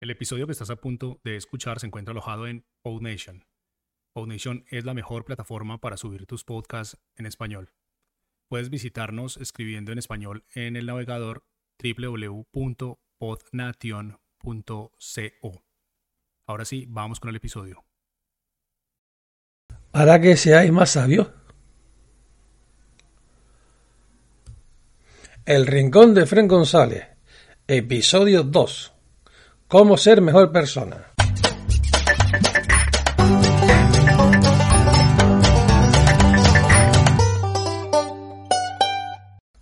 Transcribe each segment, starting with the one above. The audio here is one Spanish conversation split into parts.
El episodio que estás a punto de escuchar se encuentra alojado en PodNation. PodNation es la mejor plataforma para subir tus podcasts en español. Puedes visitarnos escribiendo en español en el navegador www.podnation.co. Ahora sí, vamos con el episodio. Para que seáis más sabios. El Rincón de Fren González, episodio 2. Cómo ser mejor persona.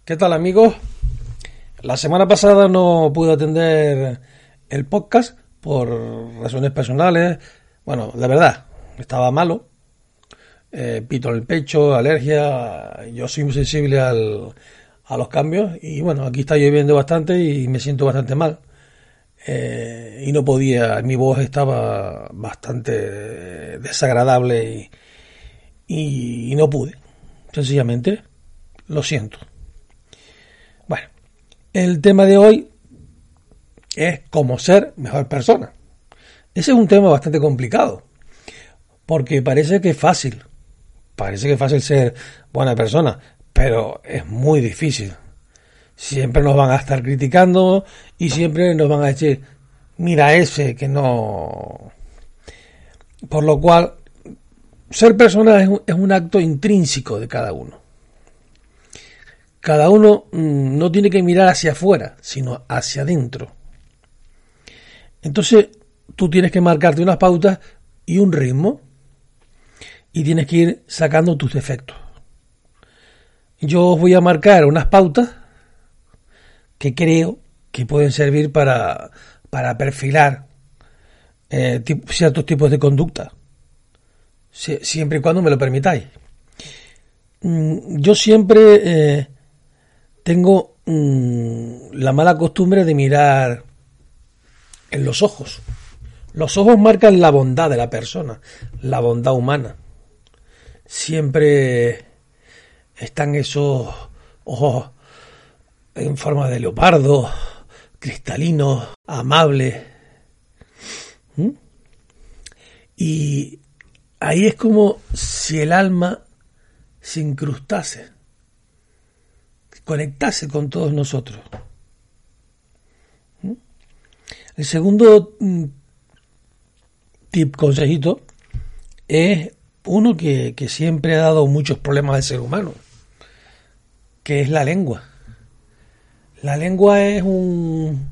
¿Qué tal amigos? La semana pasada no pude atender el podcast por razones personales. Bueno, de verdad, estaba malo. Eh, pito en el pecho, alergia. Yo soy muy sensible al, a los cambios y bueno, aquí está lloviendo bastante y me siento bastante mal. Eh, y no podía, mi voz estaba bastante desagradable y, y, no pude. Sencillamente, lo siento. Bueno, el tema de hoy es cómo ser mejor persona. Ese es un tema bastante complicado, porque parece que es fácil, parece que es fácil ser buena persona, pero es muy difícil siempre nos van a estar criticando y siempre nos van a decir, mira ese que no... Por lo cual, ser persona es un, acto intrínseco de cada uno. Cada uno mm, no tiene que mirar hacia afuera, sino hacia adentro. Entonces, tú tienes que marcarte unas pautas y un ritmo y tienes que ir sacando tus defectos. Yo os voy a marcar unas pautas que creo que pueden servir para, para perfilar eh, ciertos tipos de conducta, siempre y cuando me lo permitáis. Mm, yo siempre eh, tengo mm, la mala costumbre de mirar en los ojos. Los ojos marcan la bondad de la persona, la bondad humana. Siempre están esos ojos en forma de leopardo, cristalino, amable. ¿Mm? Y ahí es como si el alma se incrustase, conectase con todos nosotros. ¿Mm? El segundo mm, tip, consejito, es uno que, que siempre ha dado muchos problemas al ser humano, que es la lengua. La lengua es un,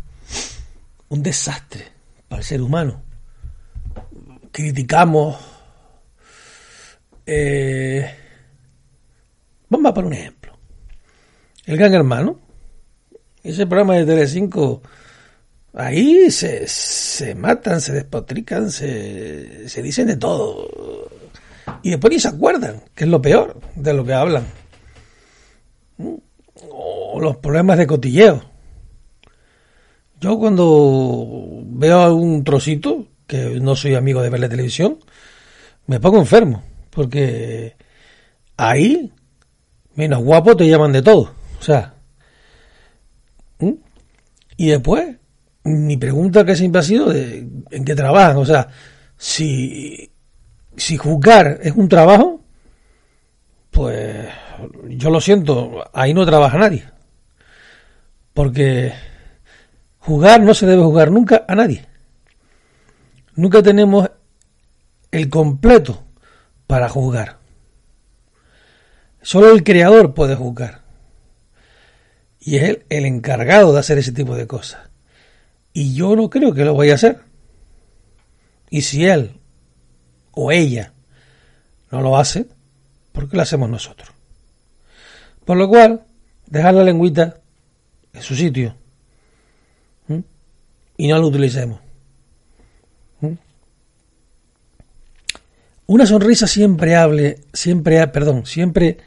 un desastre para el ser humano. Criticamos. Eh, vamos a poner un ejemplo. El Gran Hermano. Ese programa de Telecinco. Ahí se, se matan, se despotrican, se, se dicen de todo. Y después ni se acuerdan, que es lo peor de lo que hablan los problemas de cotilleo. Yo cuando veo algún trocito, que no soy amigo de ver la televisión, me pongo enfermo, porque ahí, menos guapo, te llaman de todo. O sea, y después, mi pregunta que siempre ha sido de en qué trabajan. O sea, si, si juzgar es un trabajo, pues yo lo siento, ahí no trabaja nadie. Porque jugar no se debe jugar nunca a nadie. Nunca tenemos el completo para jugar. Solo el creador puede jugar. Y es él el encargado de hacer ese tipo de cosas. Y yo no creo que lo vaya a hacer. Y si él o ella no lo hace, ¿por qué lo hacemos nosotros? Por lo cual, dejar la lengüita en su sitio y no lo utilicemos. Una sonrisa siempre hable, siempre, perdón, siempre,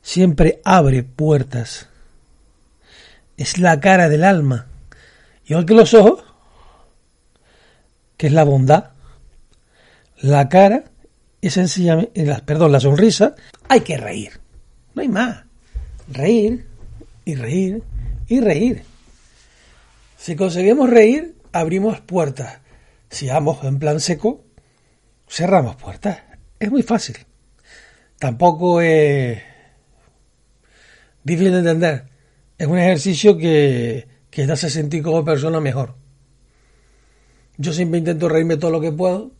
siempre abre puertas. Es la cara del alma. Igual que los ojos, que es la bondad. La cara es sencillamente, perdón, la sonrisa, hay que reír. No hay más. Reír y reír y reír. Si conseguimos reír, abrimos puertas. Si vamos en plan seco, cerramos puertas. Es muy fácil. Tampoco es difícil de entender. Es un ejercicio que, que te hace sentir como persona mejor. Yo siempre intento reírme todo lo que puedo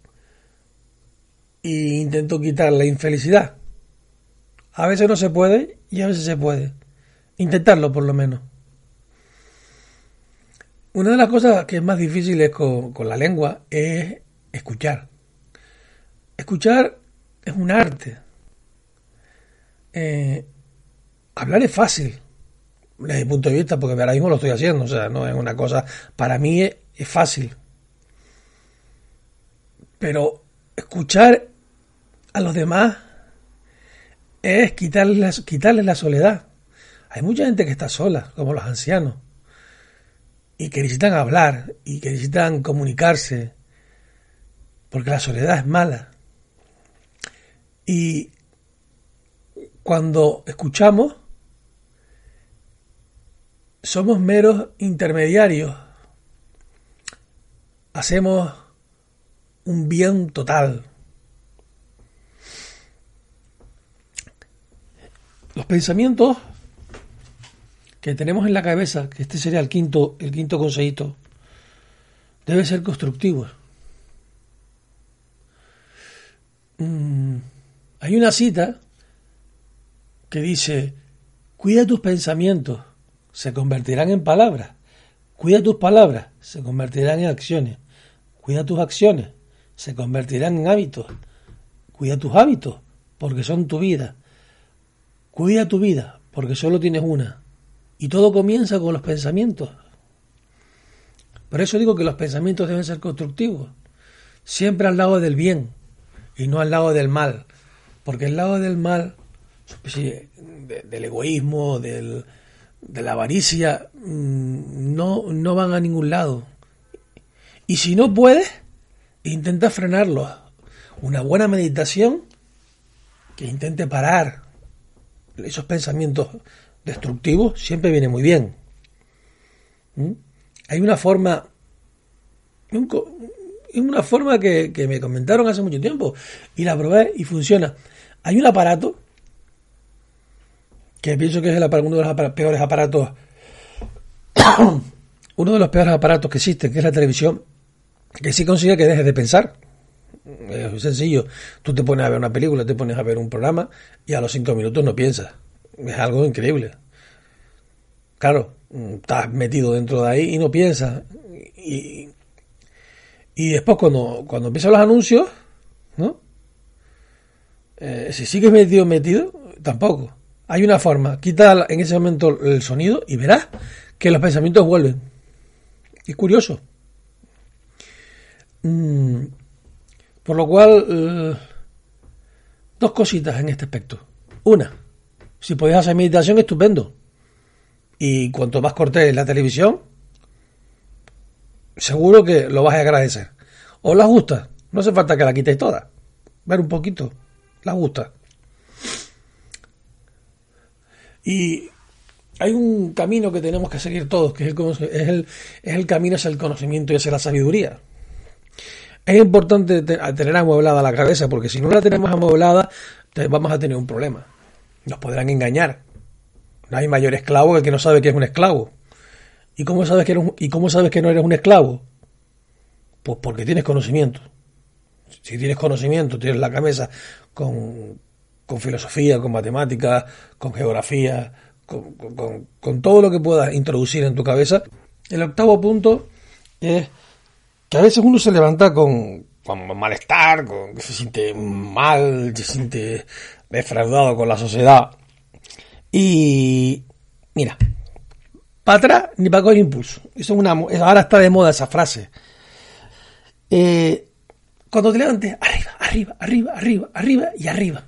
e intento quitar la infelicidad. A veces no se puede y a veces se puede. Intentarlo por lo menos. Una de las cosas que es más difíciles con, con la lengua es escuchar. Escuchar es un arte. Eh, hablar es fácil, desde mi punto de vista, porque ahora mismo lo estoy haciendo, o sea, no es una cosa, para mí es, fácil. Pero escuchar a los demás es quitarles, quitarles la soledad. Hay mucha gente que está sola, como los ancianos, y que necesitan hablar, y que necesitan comunicarse, porque la soledad es mala. Y cuando escuchamos, somos meros intermediarios. Hacemos un bien total. Los pensamientos que tenemos en la cabeza, que este sería el quinto, el quinto consejito, deben ser constructivos. Mm, hay una cita que dice, cuida tus pensamientos, se convertirán en palabras. Cuida tus palabras, se convertirán en acciones. Cuida tus acciones, se convertirán en hábitos. Cuida tus hábitos, porque son tu vida. Cuida tu vida, porque solo tienes una. Y todo comienza con los pensamientos. Por eso digo que los pensamientos deben ser constructivos. Siempre al lado del bien y no al lado del mal. Porque el lado del mal del egoísmo, del, de la avaricia, mm, no, no van a ningún lado. Y si no puedes, intenta frenarlo. Una buena meditación que intente parar esos pensamientos destructivos siempre viene muy bien. ¿Mm? Hay una forma, una forma que, me comentaron hace mucho tiempo y la probé y funciona. Hay un aparato que pienso que es uno de los peores aparatos, uno de los peores aparatos que existen, que es la televisión, que sí consigue que dejes de pensar. Es sencillo. Tú te pones a ver una película, te pones a ver un programa y a los cinco minutos no piensas. Es algo increíble. Claro, estás metido dentro de ahí y no piensas. Y, y después cuando, cuando empiezan los anuncios, ¿no? Eh, si sigues metido, metido, tampoco. Hay una forma, quita en ese momento el sonido y verás que los pensamientos vuelven. Es curioso. Mm, por lo cual, eh, dos cositas en este aspecto. Una, si podéis hacer meditación, estupendo. Y cuanto más cortéis la televisión, seguro que lo vas a agradecer. ¿Os la gusta? No hace falta que la quitéis toda. Ver un poquito. La gusta. Y hay un camino que tenemos que seguir todos, que es el, es el, camino hacia el conocimiento y hacia la sabiduría. Es importante tener amueblada la cabeza, porque si no la tenemos amueblada, vamos a tener un problema. Nos podrán engañar. No hay mayor esclavo que el que no sabe que es un esclavo. ¿Y cómo sabes que, ¿y cómo sabes que no eres un esclavo? Pues porque tienes conocimiento. Si tienes conocimiento, tienes la cabeza con, con filosofía, con matemáticas, con geografía, con, todo lo que puedas introducir en tu cabeza. El octavo punto es que a veces uno se levanta con, con malestar, con se siente mal, se siente defraudado con la sociedad. Y mira, para atrás ni para coger impulso. Eso es una, ahora está de moda esa frase. Eh, cuando te levantes, arriba, arriba, arriba, arriba, arriba y arriba.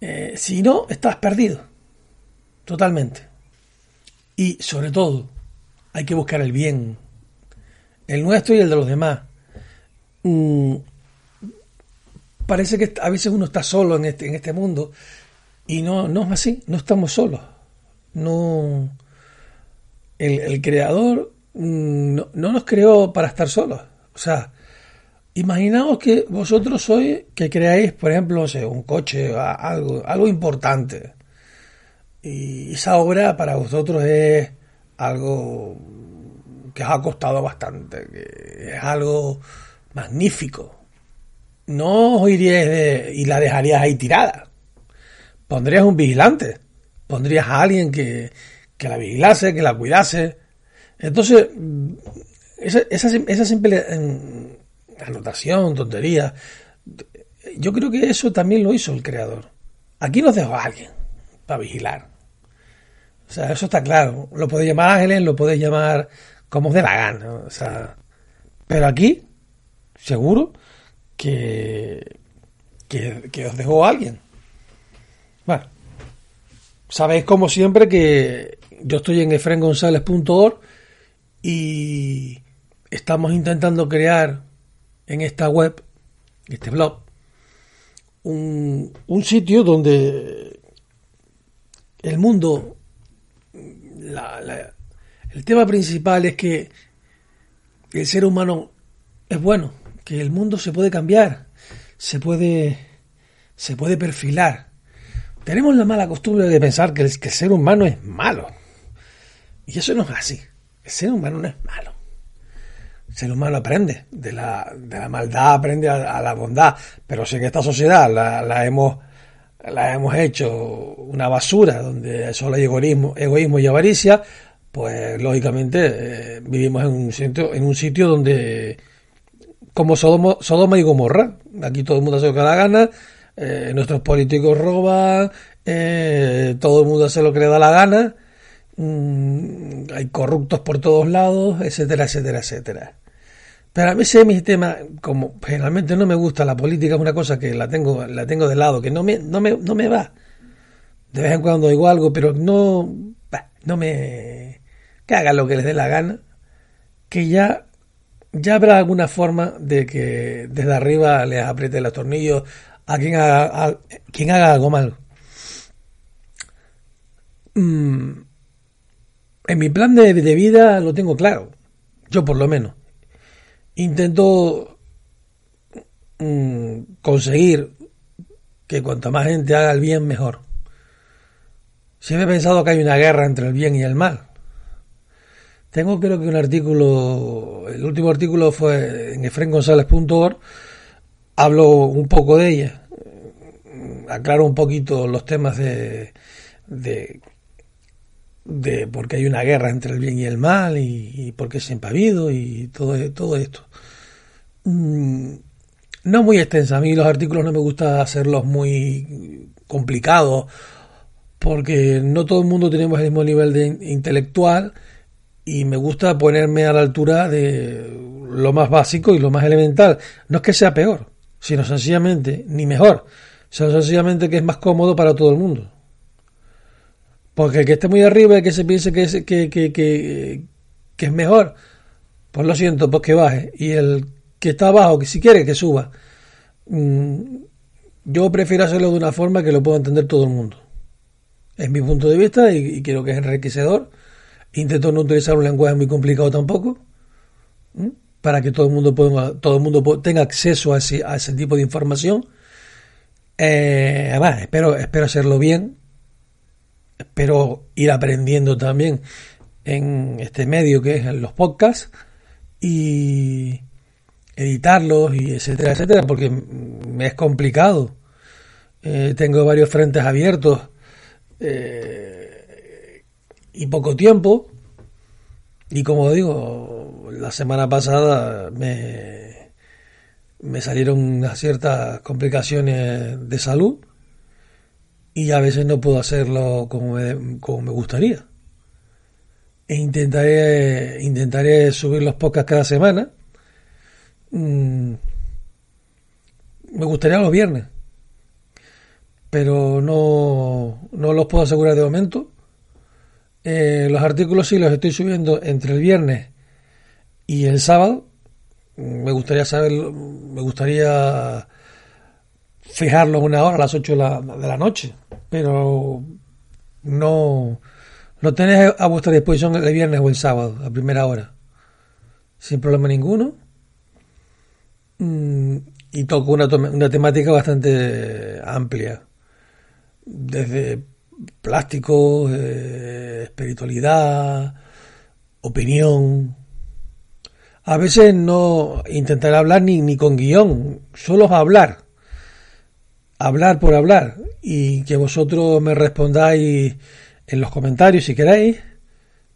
Eh, si no, estás perdido. Totalmente. Y sobre todo, hay que buscar el bien. El nuestro y el de los demás. Mm, parece que a veces uno está solo en este, en este mundo. Y no, no es así. No estamos solos. No. El, creador mm, no, no nos creó para estar solos. O sea, imaginaos que vosotros sois, que creáis, por ejemplo, un coche, algo, algo importante. Y esa obra para vosotros es algo que os ha costado bastante, que es algo magnífico. No os iríais y la dejarías ahí tirada. Pondrías un vigilante, pondrías a alguien que, que la vigilase, que la cuidase. Entonces, esa, esa, esa simple anotación, tontería, yo creo que eso también lo hizo el creador. Aquí nos dejó a alguien para vigilar. O sea, eso está claro. Lo podéis llamar ángeles, lo podéis llamar como os dé la gana. O sea, pero aquí, seguro que, que, os dejó alguien. Bueno, sabéis como siempre que yo estoy en efrengonzález.org y estamos intentando crear en esta web, este blog, un, un sitio donde el mundo el tema principal es que el ser humano es bueno, que el mundo se puede cambiar, se puede, se puede perfilar. Tenemos la mala costumbre de pensar que el, ser humano es malo. Y eso no es así. El ser humano no es malo. El ser humano aprende de la, de la maldad, aprende a, la bondad. Pero si en esta sociedad la, la hemos la hemos hecho una basura donde solo hay egoísmo, egoísmo y avaricia, pues lógicamente eh, vivimos en un sitio, en un sitio donde como Sodoma, Sodoma y Gomorra, aquí todo el mundo hace lo que da la gana, eh, nuestros políticos roban, eh, todo el mundo hace lo que le da la gana, mm, hay corruptos por todos lados, etcétera, etcétera, etcétera. Pero a mí ese mi tema, como generalmente no me gusta la política, es una cosa que la tengo, la tengo de lado, que no me, no me, no me va. De vez en cuando digo algo, pero no, no me, que hagan lo que les dé la gana, que ya, ya habrá alguna forma de que desde arriba les apriete los tornillos a quien haga, quien haga algo mal. Mm, en mi plan de vida lo tengo claro, yo por lo menos intento mm, conseguir que cuanta más gente haga el bien, mejor. Siempre he pensado que hay una guerra entre el bien y el mal. Tengo creo que un artículo, el último artículo fue en efrengonzález.org, hablo un poco de ella, aclaro un poquito los temas de, de de porque hay una guerra entre el bien y el mal y, y porque siempre ha habido y todo, todo esto. Mm, no muy extensa, a mí los artículos no me gusta hacerlos muy complicados porque no todo el mundo tenemos el mismo nivel de intelectual y me gusta ponerme a la altura de lo más básico y lo más elemental. No es que sea peor, sino sencillamente, ni mejor, sino sencillamente que es más cómodo para todo el mundo. Porque el que esté muy arriba y que se piense que es, que, que, que, es mejor, pues lo siento, pues que baje. Y el que está abajo, que si quiere que suba. Mm, yo prefiero hacerlo de una forma que lo pueda entender todo el mundo. Es mi punto de vista y, creo que es enriquecedor. Intento no utilizar un lenguaje muy complicado tampoco, para que todo el mundo, pueda, todo el mundo tenga acceso a ese, a ese tipo de información. Eh, además, espero, espero hacerlo bien, espero ir aprendiendo también en este medio que es los podcasts y editarlos y etcétera, etcétera, porque me es complicado. Eh, tengo varios frentes abiertos eh, y poco tiempo. Y como digo, la semana pasada me, me salieron ciertas complicaciones de salud y a veces no puedo hacerlo como me, como me gustaría. E intentaré, intentaré subir los podcasts cada semana. Mm, me gustaría los viernes, pero no, no los puedo asegurar de momento. Eh, los artículos sí los estoy subiendo entre el viernes y el sábado. Me gustaría saber, me gustaría fijarlo una hora a las 8 de la, de la noche, pero no lo tenéis a vuestra disposición el viernes o el sábado, a primera hora. sin problema ninguno. Mm, y toco una, una temática bastante amplia, desde plástico, eh, espiritualidad, opinión. A veces no intentaré hablar ni, ni con guion, solo hablar. Hablar por hablar. Y que vosotros me respondáis en los comentarios si queréis.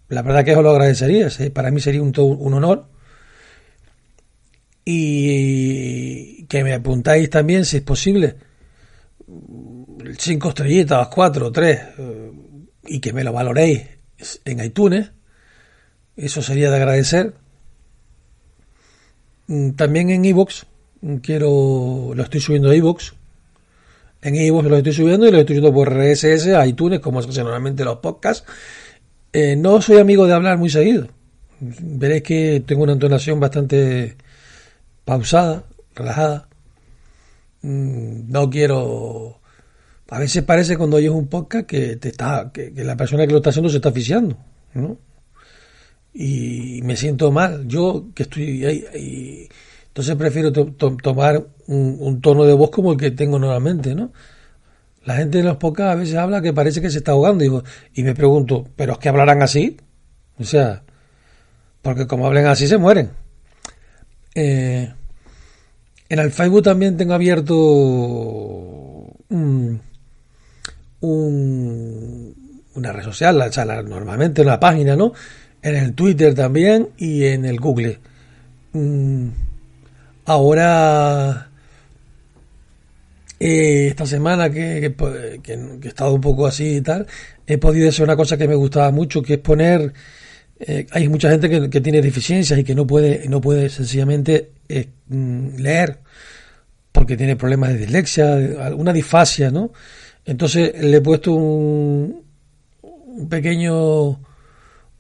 La verdad que os lo agradecería. Para mí sería un, un honor. Y que me apuntáis también, si es posible, cinco estrellitas, cuatro, tres, eh, y que me lo valoréis en iTunes. Eso sería de agradecer. Mm, también en iVoox, mm, quiero, lo estoy subiendo a iVoox. En iVoox lo estoy subiendo y lo estoy subiendo por RSS a iTunes, como se hace normalmente los podcasts. Eh, no soy amigo de hablar muy seguido. Veréis que tengo una entonación bastante pausada, relajada. Mm, no quiero a veces parece cuando oyes un podcast que te está que, la persona que lo está haciendo se está asfixiando, ¿no? Y me siento mal, yo que estoy ahí, entonces prefiero tomar un, tono de voz como el que tengo normalmente, ¿no? La gente de los podcasts a veces habla que parece que se está ahogando, digo, y me pregunto, ¿pero es que hablarán así? O sea, porque como hablen así se mueren. Eh, en el Facebook también tengo abierto un una red social, o normalmente una página, ¿no? En el Twitter también y en el Google. Mm, ahora, eh, esta semana que, he estado un poco así y tal, he podido hacer una cosa que me gustaba mucho, que es poner... Eh, hay mucha gente que, tiene deficiencias y que no puede, no puede sencillamente eh, mm, leer porque tiene problemas de dislexia, alguna disfasia, ¿no? Entonces le he puesto un, un pequeño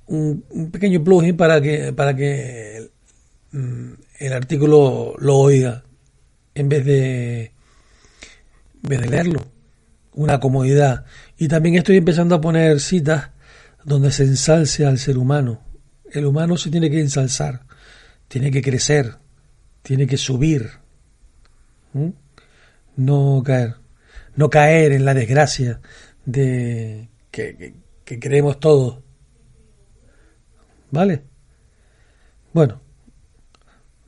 un, pequeño plugin para que para que mm, el, artículo lo oiga en vez de en vez de leerlo. Una comodidad. Y también estoy empezando a poner citas donde se ensalce al ser humano. El humano se tiene que ensalzar tiene que crecer tiene que subir no caer no caer en la desgracia de que, creemos todos. ¿Vale? Bueno,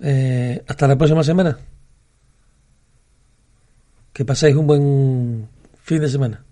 eh, hasta la próxima semana. Que paséis un buen fin de semana.